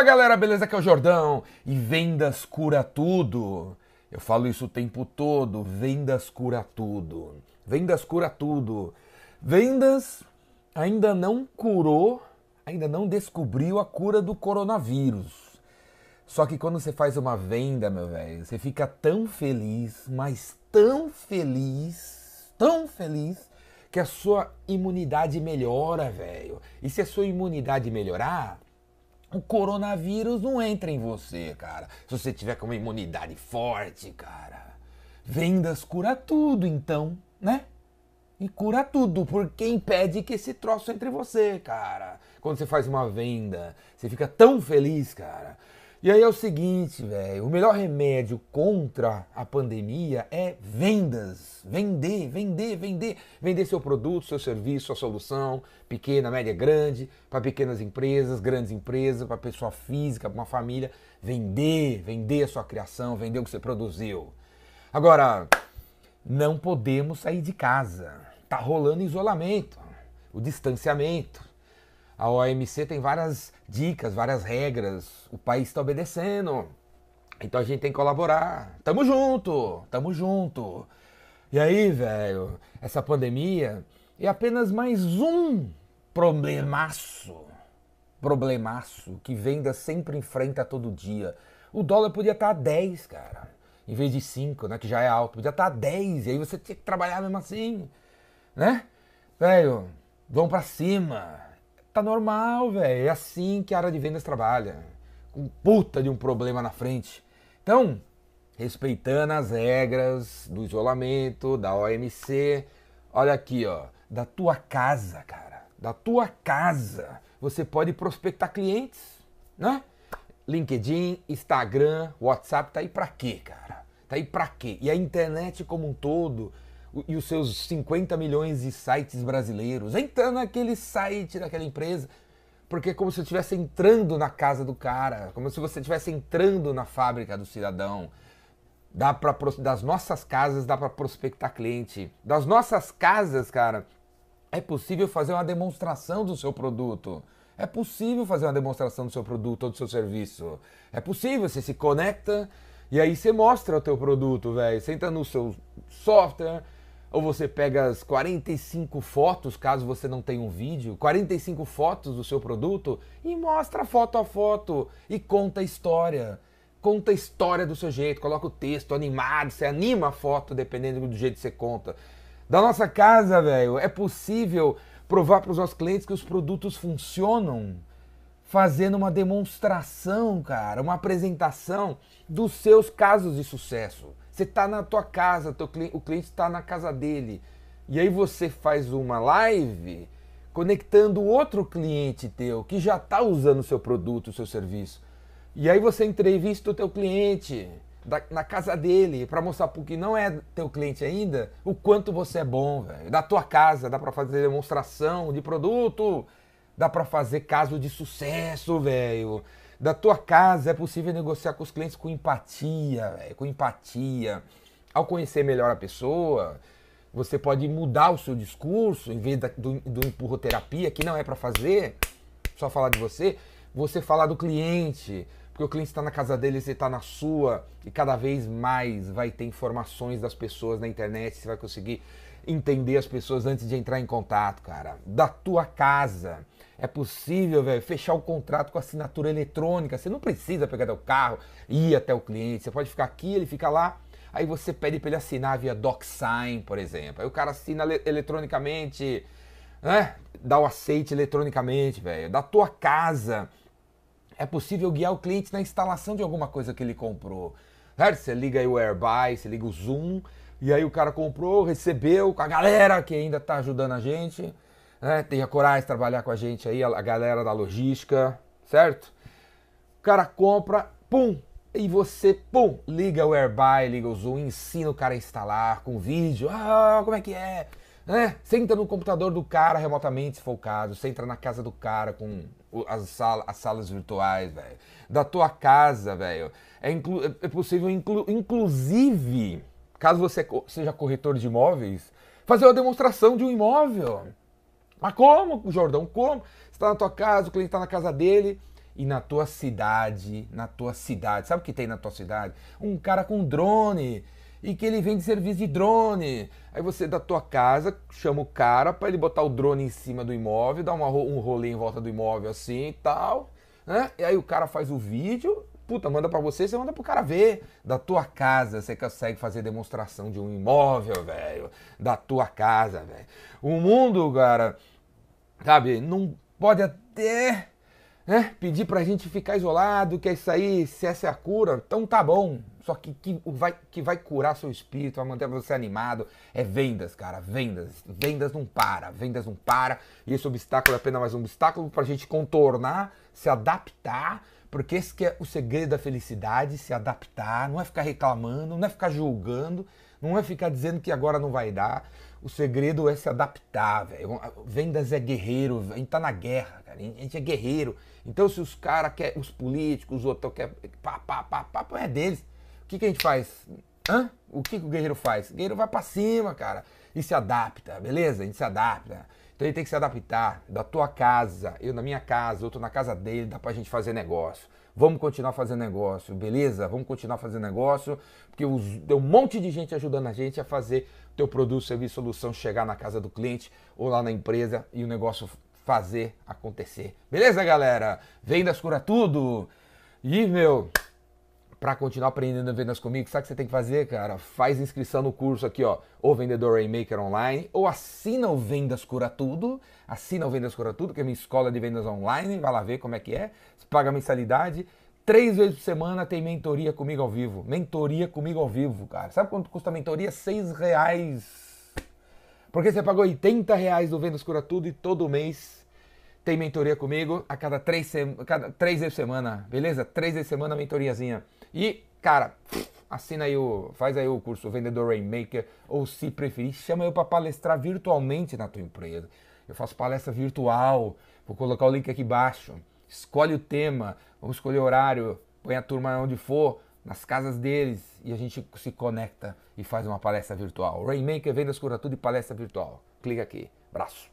Fala galera, beleza? Aqui é o Jordão e vendas cura tudo. Eu falo isso o tempo todo, vendas cura tudo. Vendas cura tudo. Vendas ainda não curou, ainda não descobriu a cura do coronavírus. Só que quando você faz uma venda, meu velho, você fica tão feliz, mas tão feliz, tão feliz, que a sua imunidade melhora, velho. E se a sua imunidade melhorar, o coronavírus não entra em você, cara. Se você tiver com uma imunidade forte, cara. Vendas cura tudo, então, né? E cura tudo, porque impede que esse troço entre você, cara. Quando você faz uma venda, você fica tão feliz, cara. E aí é o seguinte, velho, o melhor remédio contra a pandemia é vendas. Vender, vender, vender. Vender seu produto, seu serviço, sua solução, pequena, média, grande, para pequenas empresas, grandes empresas, para pessoa física, para uma família. Vender, vender a sua criação, vender o que você produziu. Agora, não podemos sair de casa. Tá rolando isolamento, o distanciamento. A OMC tem várias dicas, várias regras. O país está obedecendo. Então a gente tem que colaborar. Tamo junto, tamo junto. E aí, velho, essa pandemia é apenas mais um problemaço. Problemaço que venda sempre enfrenta todo dia. O dólar podia estar a 10, cara. Em vez de 5, né? Que já é alto. Podia estar a 10. E aí você tinha que trabalhar mesmo assim. Né? Velho, vamos pra cima Tá normal, velho. É assim que a área de vendas trabalha. Com puta de um problema na frente. Então, respeitando as regras do isolamento, da OMC. Olha aqui, ó. Da tua casa, cara. Da tua casa. Você pode prospectar clientes, né? LinkedIn, Instagram, WhatsApp, tá aí pra quê, cara? Tá aí pra quê? E a internet como um todo e os seus 50 milhões de sites brasileiros, entrando naquele site daquela empresa, porque é como se você estivesse entrando na casa do cara, como se você estivesse entrando na fábrica do cidadão. Dá pra, das nossas casas dá para prospectar cliente. Das nossas casas, cara, é possível fazer uma demonstração do seu produto. É possível fazer uma demonstração do seu produto ou do seu serviço. É possível, você se conecta e aí você mostra o teu produto, velho. Você entra no seu software, ou você pega as 45 fotos, caso você não tenha um vídeo, 45 fotos do seu produto e mostra foto a foto e conta a história. Conta a história do seu jeito, coloca o texto animado, você anima a foto dependendo do jeito que você conta. Da nossa casa, velho, é possível provar para os nossos clientes que os produtos funcionam fazendo uma demonstração, cara, uma apresentação dos seus casos de sucesso. Você está na tua casa, teu cliente, o cliente está na casa dele. E aí você faz uma live conectando outro cliente teu que já está usando o seu produto, o seu serviço. E aí você entrevista o teu cliente da, na casa dele para mostrar para que não é teu cliente ainda o quanto você é bom, velho. Da tua casa dá para fazer demonstração de produto, dá para fazer caso de sucesso, velho da tua casa é possível negociar com os clientes com empatia, véio, com empatia. Ao conhecer melhor a pessoa, você pode mudar o seu discurso, em vez da, do, do empurroterapia, que não é para fazer, só falar de você, você falar do cliente, porque o cliente está na casa dele, você está na sua, e cada vez mais vai ter informações das pessoas na internet, você vai conseguir entender as pessoas antes de entrar em contato, cara. Da tua casa. É possível, velho, fechar o contrato com assinatura eletrônica. Você não precisa pegar teu carro e ir até o cliente. Você pode ficar aqui, ele fica lá. Aí você pede para ele assinar via DocSign, por exemplo. Aí o cara assina eletronicamente, né? Dá o aceite eletronicamente, velho. Da tua casa. É possível guiar o cliente na instalação de alguma coisa que ele comprou. Certo? Você liga aí o Airbuy, você liga o Zoom, e aí o cara comprou, recebeu com a galera que ainda está ajudando a gente né? Tenha coragem de trabalhar com a gente aí, a galera da logística, certo? O cara compra, pum, e você, pum, liga o Airbuy, liga o Zoom, ensina o cara a instalar com vídeo, ah, como é que é? Né? Você entra no computador do cara remotamente, se for o caso, você entra na casa do cara com as, sala, as salas virtuais, velho. Da tua casa, velho. É, inclu, é possível, inclu, inclusive, caso você seja corretor de imóveis, fazer uma demonstração de um imóvel. Mas como, Jordão? Como? Você está na tua casa, o cliente está na casa dele, e na tua cidade, na tua cidade, sabe o que tem na tua cidade? Um cara com drone e que ele vende serviço de drone. Aí você da tua casa chama o cara para ele botar o drone em cima do imóvel, dar uma, um rolê em volta do imóvel assim e tal, né? E aí o cara faz o vídeo, puta, manda para você, você manda pro cara ver. Da tua casa você consegue fazer demonstração de um imóvel, velho, da tua casa, velho. O mundo, cara, sabe, não pode até né, pedir pra gente ficar isolado, que é isso aí, se essa é a cura, então tá bom. Só que que vai, que vai curar seu espírito, vai manter você animado, é vendas, cara, vendas. Vendas não para, vendas não para. E esse obstáculo é apenas mais um obstáculo pra gente contornar, se adaptar, porque esse que é o segredo da felicidade, se adaptar, não é ficar reclamando, não é ficar julgando, não é ficar dizendo que agora não vai dar. O segredo é se adaptar, velho. Vendas é guerreiro, a gente tá na guerra, cara. A gente é guerreiro. Então, se os caras querem, os políticos, os outros querem, pá, pá, pá, pá, é deles. O que, que a gente faz? Hã? O que, que o guerreiro faz? O guerreiro vai para cima, cara. E se adapta, beleza? A gente se adapta. Então ele tem que se adaptar da tua casa, eu na minha casa, outro na casa dele, dá pra gente fazer negócio. Vamos continuar fazendo negócio, beleza? Vamos continuar fazendo negócio, porque os, tem um monte de gente ajudando a gente a fazer teu produto, serviço, solução chegar na casa do cliente ou lá na empresa e o negócio fazer acontecer. Beleza, galera? Vendas cura tudo. E, meu, para continuar aprendendo vendas comigo, sabe o que você tem que fazer, cara? Faz inscrição no curso aqui, ó, o Vendedor Rainmaker Online, ou assina o Vendas Cura Tudo, assina o Vendas Cura Tudo, que é minha escola de vendas online, vai lá ver como é que é, você paga mensalidade, três vezes por semana tem mentoria comigo ao vivo, mentoria comigo ao vivo, cara. Sabe quanto custa a mentoria? Seis reais. Porque você pagou 80 reais do Vendas Cura Tudo e todo mês tem mentoria comigo a cada três, cada três vezes por semana, beleza? Três vezes por semana mentoriazinha. E, cara, assina aí o. Faz aí o curso Vendedor Rainmaker, ou se preferir, chama eu para palestrar virtualmente na tua empresa. Eu faço palestra virtual, vou colocar o link aqui embaixo. Escolhe o tema, vamos escolher o horário, põe a turma onde for, nas casas deles, e a gente se conecta e faz uma palestra virtual. Rainmaker, vendas cura tudo e palestra virtual. Clica aqui. Abraço.